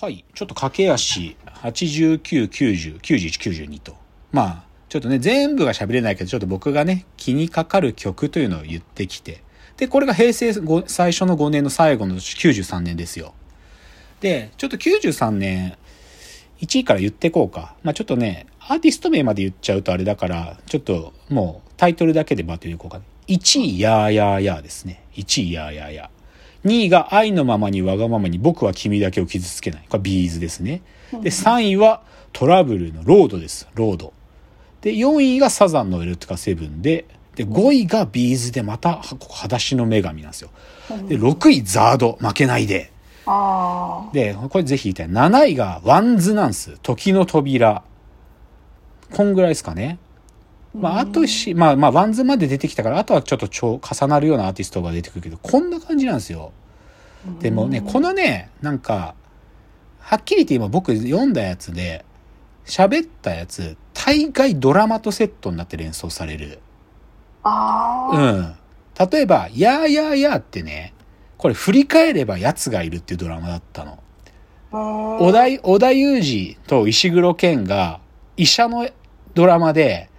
はい。ちょっと駆け足、89、90、91、92と。まあ、ちょっとね、全部が喋れないけど、ちょっと僕がね、気にかかる曲というのを言ってきて。で、これが平成最初の5年の最後の93年ですよ。で、ちょっと93年、1位から言ってこうか。まあちょっとね、アーティスト名まで言っちゃうとあれだから、ちょっともうタイトルだけでバッて言こうか。1位、やーやーやーですね。1位、やーやーやー。2位が愛のままにわがままに僕は君だけを傷つけない。これビーズですね。で、3位は虎舞竜のロードです。ロード。で、4位がサザンのエロティカ・セブンで、で、5位がビーズでまた、裸足の女神なんですよ。で、6位ザード、負けないで。で、これぜひ言いたい。7位がワンズなんすよ。時の扉。こんぐらいですかね。まあ、あとし、まあ、まあ、ワンズまで出てきたから、あとはちょっと超重なるようなアーティストが出てくるけど、こんな感じなんですよ。でもね、このね、なんか、はっきり言って今僕読んだやつで、喋ったやつ、大概ドラマとセットになって連想される。ああ。うん。例えば、やーやーやーってね、これ振り返れば奴がいるっていうドラマだったの。小田、小田裕二と石黒賢が医者のドラマで、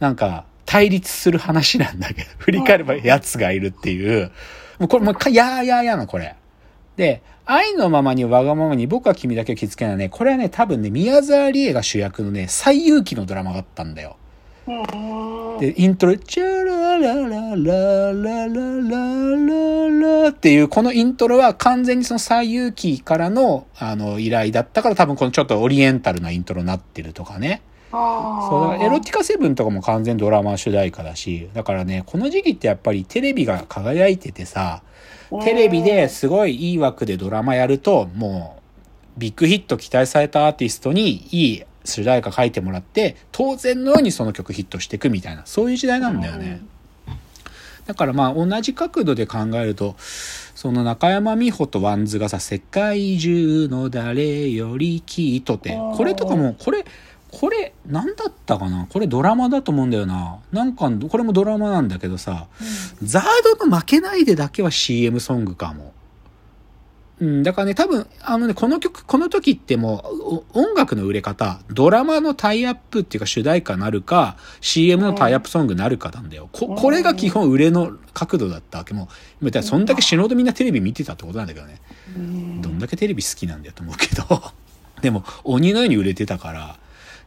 なんか、対立する話なんだけど、振り返れば奴がいるっていう、もうこれもう、やーやーやーな、これ。で、愛のままにわがままに僕は君だけを気づけないね。これはね、多分ね、宮沢りえが主役のね、最勇気のドラマがあったんだよ。で、イントロ、チャラララララララララっていう、このイントロは完全にその最勇気からの、あの、依頼だったから多分このちょっとオリエンタルなイントロになってるとかね。そうだからエロティカセブンとかも完全ドラマ主題歌だし、だからね、この時期ってやっぱりテレビが輝いててさ、テレビですごいいい枠でドラマやると、もう、ビッグヒット期待されたアーティストにいい主題歌書いてもらって、当然のようにその曲ヒットしていくみたいな、そういう時代なんだよね。だからまあ同じ角度で考えると、その中山美穂とワンズがさ、世界中の誰よりきっとって、これとかも、これ、これ、何だったかな？これドラマだと思うんだよな。なんか、これもドラマなんだけどさ、うん、ザードの負けないでだけは CM ソングかも。うん、だからね、多分、あのね、この曲、この時ってもう、音楽の売れ方、ドラマのタイアップっていうか主題歌なるか、CM のタイアップソングなるかなんだよ。こ、これが基本売れの角度だったわけも。う、そんだけ死ぬほどみんなテレビ見てたってことなんだけどね。どんだけテレビ好きなんだよと思うけど。でも、鬼のように売れてたから、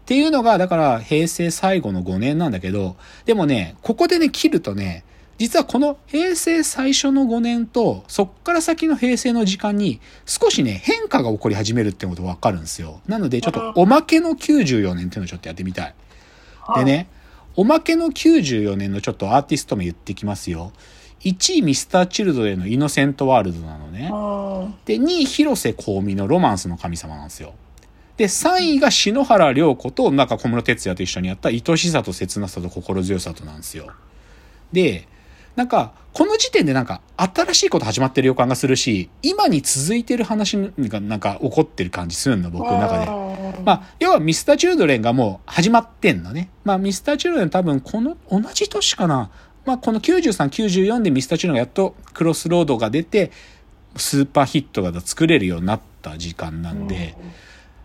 っていうのが、だから平成最後の5年なんだけど、でもね、ここでね、切るとね、実はこの平成最初の5年と、そっから先の平成の時間に少しね、変化が起こり始めるってことがわかるんですよ。なので、ちょっとおまけの94年っていうのをちょっとやってみたい。でね、おまけの94年のちょっとアーティスト名言ってきますよ。1位ミスターチルドレンのイノセントワールドなのね。で、2位広瀬香美のロマンスの神様なんですよ。で、3位が篠原涼子と、なんか小室哲也と一緒にやった愛しさと切なさと心強さとなんですよ。で、なんか、この時点でなんか、新しいこと始まってる予感がするし、今に続いてる話がなんか起こってる感じするの、僕の中で。まあ、要はミスターチュードレンがもう始まってんのね。まあ、ミスターチュードレン多分この、同じ年かな。まあ、この93、94でミスターチュードレンがやっとクロスロードが出て、スーパーヒットが作れるようになった時間なんで、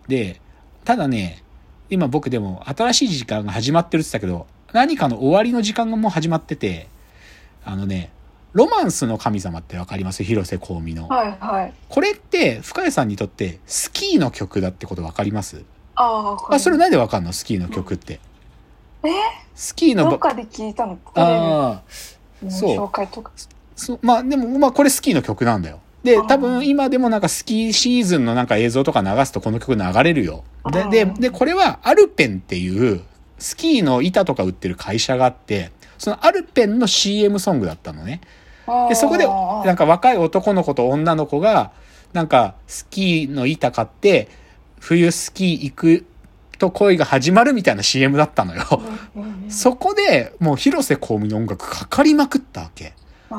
で、ただね、今僕でも新しい時間が始まってるって言ったけど、何かの終わりの時間がもう始まってて、あのね、ロマンスの神様ってわかります？広瀬香美の。はいはい。これって、深谷さんにとってスキーの曲だってことわかります？ああ、それなんでわかんの？スキーの曲って。え？スキーの。どっかで聞いたの？ああ、そう。紹介とか。そう、まあでも、まあこれスキーの曲なんだよ。で、多分今でもなんかスキーシーズンのなんか映像とか流すとこの曲流れるよ。で、で、で、これはアルペンっていうスキーの板とか売ってる会社があって、そのアルペンの CM ソングだったのね。で、そこでなんか若い男の子と女の子がなんかスキーの板買って冬スキー行くと恋が始まるみたいな CM だったのよ。そこでもう広瀬香美の音楽かかりまくったわけ。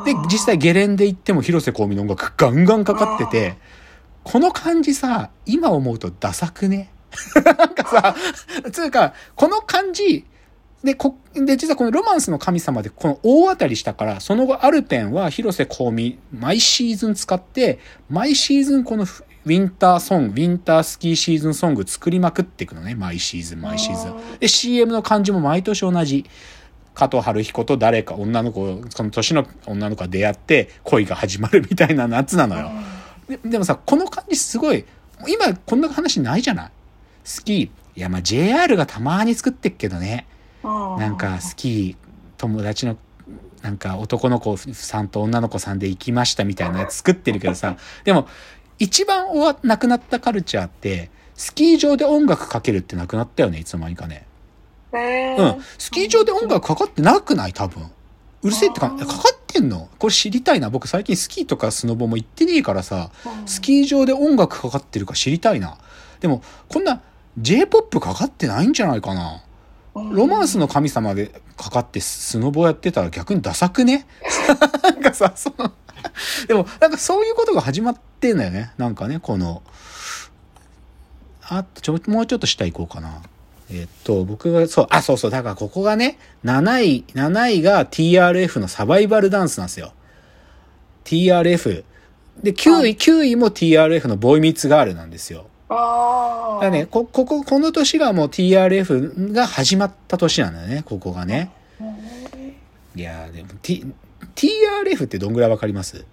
で、実際ゲレンデ行っても広瀬香美の音楽ガンガンかかってて、この感じさ、今思うとダサくね？なんかさ、つうか、この感じ、で、こ、で、実はこのロマンスの神様でこの大当たりしたから、その後アルペンは広瀬香美、毎シーズン使って、毎シーズンこのフウィンターソング、ウィンタースキーシーズンソング作りまくっていくのね。毎シーズン、毎シーズン。で、CM の感じも毎年同じ。加藤春彦と誰か女の子、その年の女の子が出会って恋が始まるみたいな夏なのよ。ででもさ、この感じすごい、今こんな話ないじゃない？スキー。いや、まあ JR がたまに作ってっけどね。ななんかスキー友達のなんか男の子さんと女の子さんで行きましたみたいなやつ作ってるけどさでも一番終わなくなったカルチャーってスキー場で音楽かけるってなくなったよねいつの間にかねえうん。スキー場で音楽かかってなくない？多分。うるせえってかかかってんの。これ知りたいな。僕最近スキーとかスノボも行ってねえからさスキー場で音楽かかってるか知りたいな。でもこんな J-POP かかってないんじゃないかな。ロマンスの神様でかかってスノボやってたら逆にダサくね？なんかさ、その、でもなんかそういうことが始まってんだよね。なんかね、この、あとちょ、もうちょっと下行こうかな。えっと、僕が、そう、あ、そうそう、だからここがね、7位、7位が TRF のサバイバルダンスなんですよ。TRF。で、9位、9位も TRF のボーイミーツガールなんですよ。ああ。だね、こ、ここ、この年がもう TRF が始まった年なんだよね、ここがね。いやーでも、T、TRF ってどんぐらいわかります？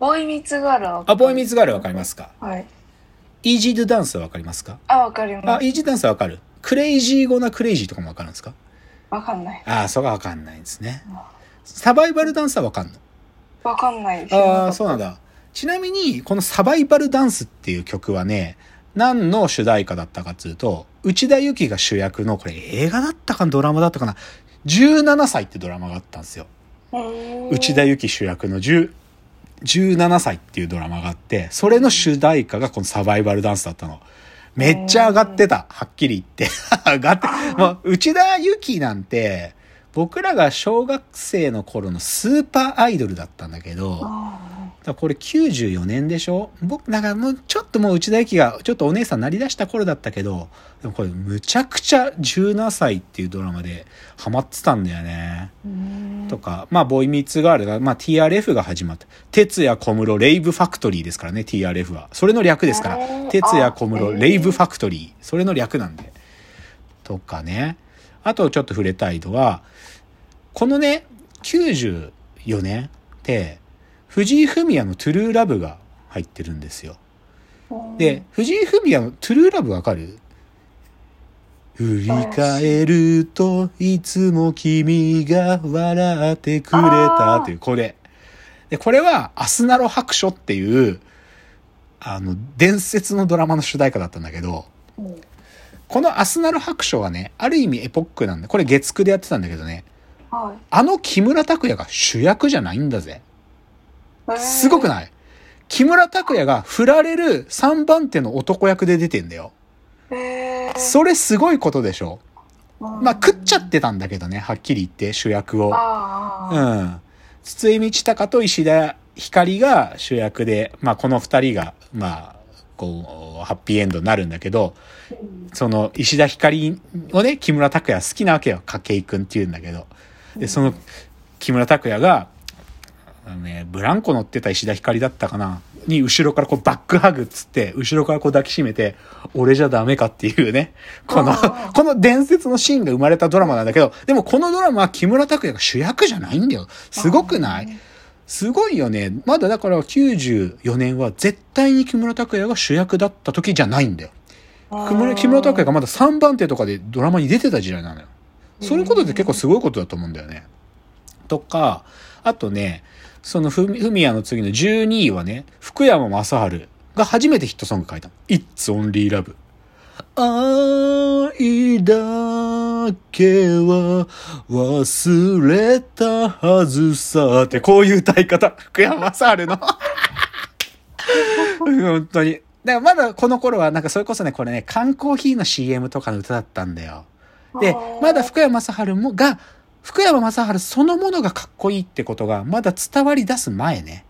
ボーイミーツガールはあ、ボーイミーツガールわかりますか？はい。イージードゥダンスはわかりますか？あ、わかりあ、ます。イージーダンスはわかるクレイジーゴなクレイジーとかもわかるんですか？わかんない。ああ、そこはわかんないんですね。サバイバルダンスはわかんの？わかんない。ああ、そうなん。だ。ちなみに、このサバイバルダンスっていう曲はね、何の主題歌だったかっていうと、内田有紀が主役の、これ映画だったかな？ドラマだったかな ?17 歳ってドラマがあったんですよ。内田有紀主役の10 17歳っていうドラマがあって、それの主題歌がこのサバイバルダンスだったの。めっちゃ上がってた。はっきり言って。上がって、もう内田有紀なんて、僕らが小学生の頃のスーパーアイドルだったんだけど、だこれ94年でしょ？僕、なんかもうちょっともう内田有紀がちょっとお姉さんなりだした頃だったけど、でもこれむちゃくちゃ17歳っていうドラマでハマってたんだよね。とか、まあ、ボーイミーツガールが、まあ、TRF が始まった。哲也小室レイブファクトリーですからね、TRF は。それの略ですから。哲也小室あレイブファクトリー。それの略なんで。とかね。あとちょっと触れたいのは、このね、94年って、藤井フミヤのトゥルーラブが入ってるんですよ。で、藤井フミヤのトゥルーラブわかる？振り返るといつも君が笑ってくれたっていう、これ。で、これはアスナロ白書っていう、あの、伝説のドラマの主題歌だったんだけど、このアスナロ白書はね、ある意味エポックなんで、これ月9でやってたんだけどね、はあの木村拓哉が主役じゃないんだぜ。い。すごくいない？木村拓哉が振られる3番手の男役で出てんだよ。へーそれすごいことでしょ。うんまあ食っちゃってたんだけどね、はっきり言って主役を。うん。筒井道隆と石田ひかりが主役で、まあこの二人が、まあ、こう、ハッピーエンドになるんだけど、その石田ひかりをね、木村拓哉好きなわけよ。筧くんって言うんだけど。で、その木村拓哉が、ね、ブランコ乗ってた石田ひかりだったかなに後ろからこうバックハグっつって、後ろからこう抱きしめて、俺じゃダメかっていうね、このこの伝説のシーンが生まれたドラマなんだけど、でもこのドラマは木村拓哉が主役じゃないんだよ。すごくない？すごいよね。まだだから94年は絶対に木村拓哉が主役だった時じゃないんだよ。木村木村拓哉がまだ3番手とかでドラマに出てた時代なのよ。そういうことって結構すごいことだと思うんだよね。とか、あとね、そのフミヤの次の12位はね、福山雅治が初めてヒットソング書いたの。It's Only Love。愛だけは忘れたはずさってこういう歌い方。福山雅治の。本当に。だからまだこの頃はなんかそれこそね、これね、缶コーヒーの CM とかの歌だったんだよ。で、まだ福山雅治もが、福山雅治そのものがかっこいいってことがまだ伝わり出す前ね。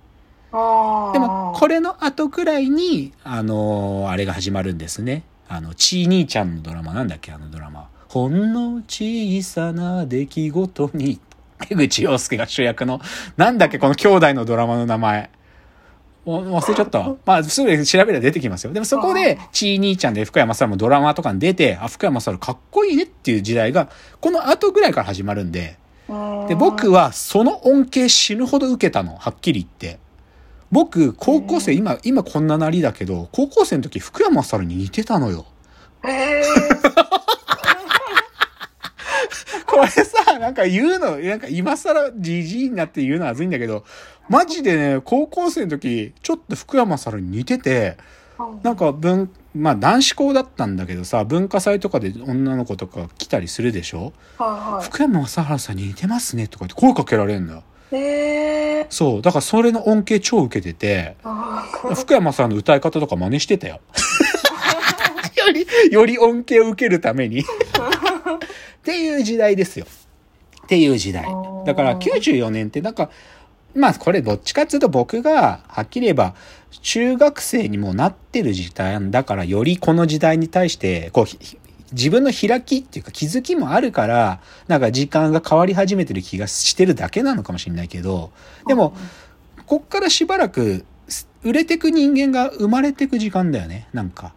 でも、これの後くらいに、あのーあれが始まるんですね。あの、ちー兄ちゃんのドラマなんだっけあのドラマ。ほんの小さな出来事に、江口洋介が主役の、なんだっけこの兄弟のドラマの名前。お忘れちゃったわ。まあ、すぐ調べれば出てきますよ。でもそこで、ちい兄ちゃんで福山さんもドラマとかに出て、あ、福山さんかっこいいねっていう時代が、この後ぐらいから始まるんで、で、僕はその恩恵死ぬほど受けたの。はっきり言って。僕、高校生、今、今こんななりだけど、高校生の時福山雅治に似てたのよ。えー、これさ、なんか言うの、なんか今更じじいになって言うのはずいんだけど、マジでね、高校生の時、ちょっと福山雅治に似てて、なんか文、まあ男子校だったんだけどさ、文化祭とかで女の子とか来たりするでしょ？は福山雅治さんに似てますねとかって声かけられるんだよ。いはい。えー、そう。だからそれの恩恵超受けてて、福山さんの歌い方とか真似してたよ。より、より恩恵を受けるために。っていう時代ですよ。っていう時代。だから94年ってなんか、まあこれどっちかっていうと僕がはっきり言えば中学生にもなってる時代だからよりこの時代に対してこうひ自分の開きっていうか気づきもあるからなんか時間が変わり始めてる気がしてるだけなのかもしれないけどでもこっからしばらくす売れてく人間が生まれてく時間だよねなんか。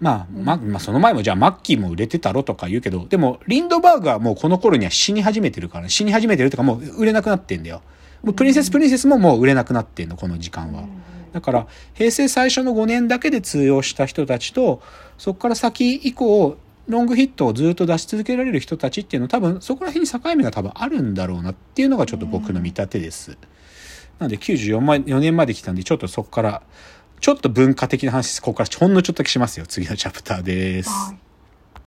まあ、ま、まあ、その前もじゃあマッキーも売れてたろとか言うけど、でも、リンドバーグはもうこの頃には死に始めてるから、死に始めてるとかもう売れなくなってんだよ。もうプリンセスプリンセスももう売れなくなってんの、この時間は。だから、平成最初の5年だけで通用した人たちと、そこから先以降、ロングヒットをずっと出し続けられる人たちっていうのは多分、そこら辺に境目が多分あるんだろうなっていうのがちょっと僕の見立てです。なので94ま4年まで来たんで、ちょっとそこから、ちょっと文化的な話です。ここからほんのちょっとだけしますよ。次のチャプターです。はい